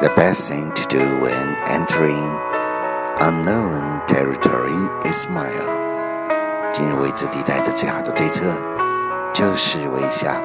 The best thing to do when entering unknown territory is smile. 进入未知地带的最好的对策就是微笑。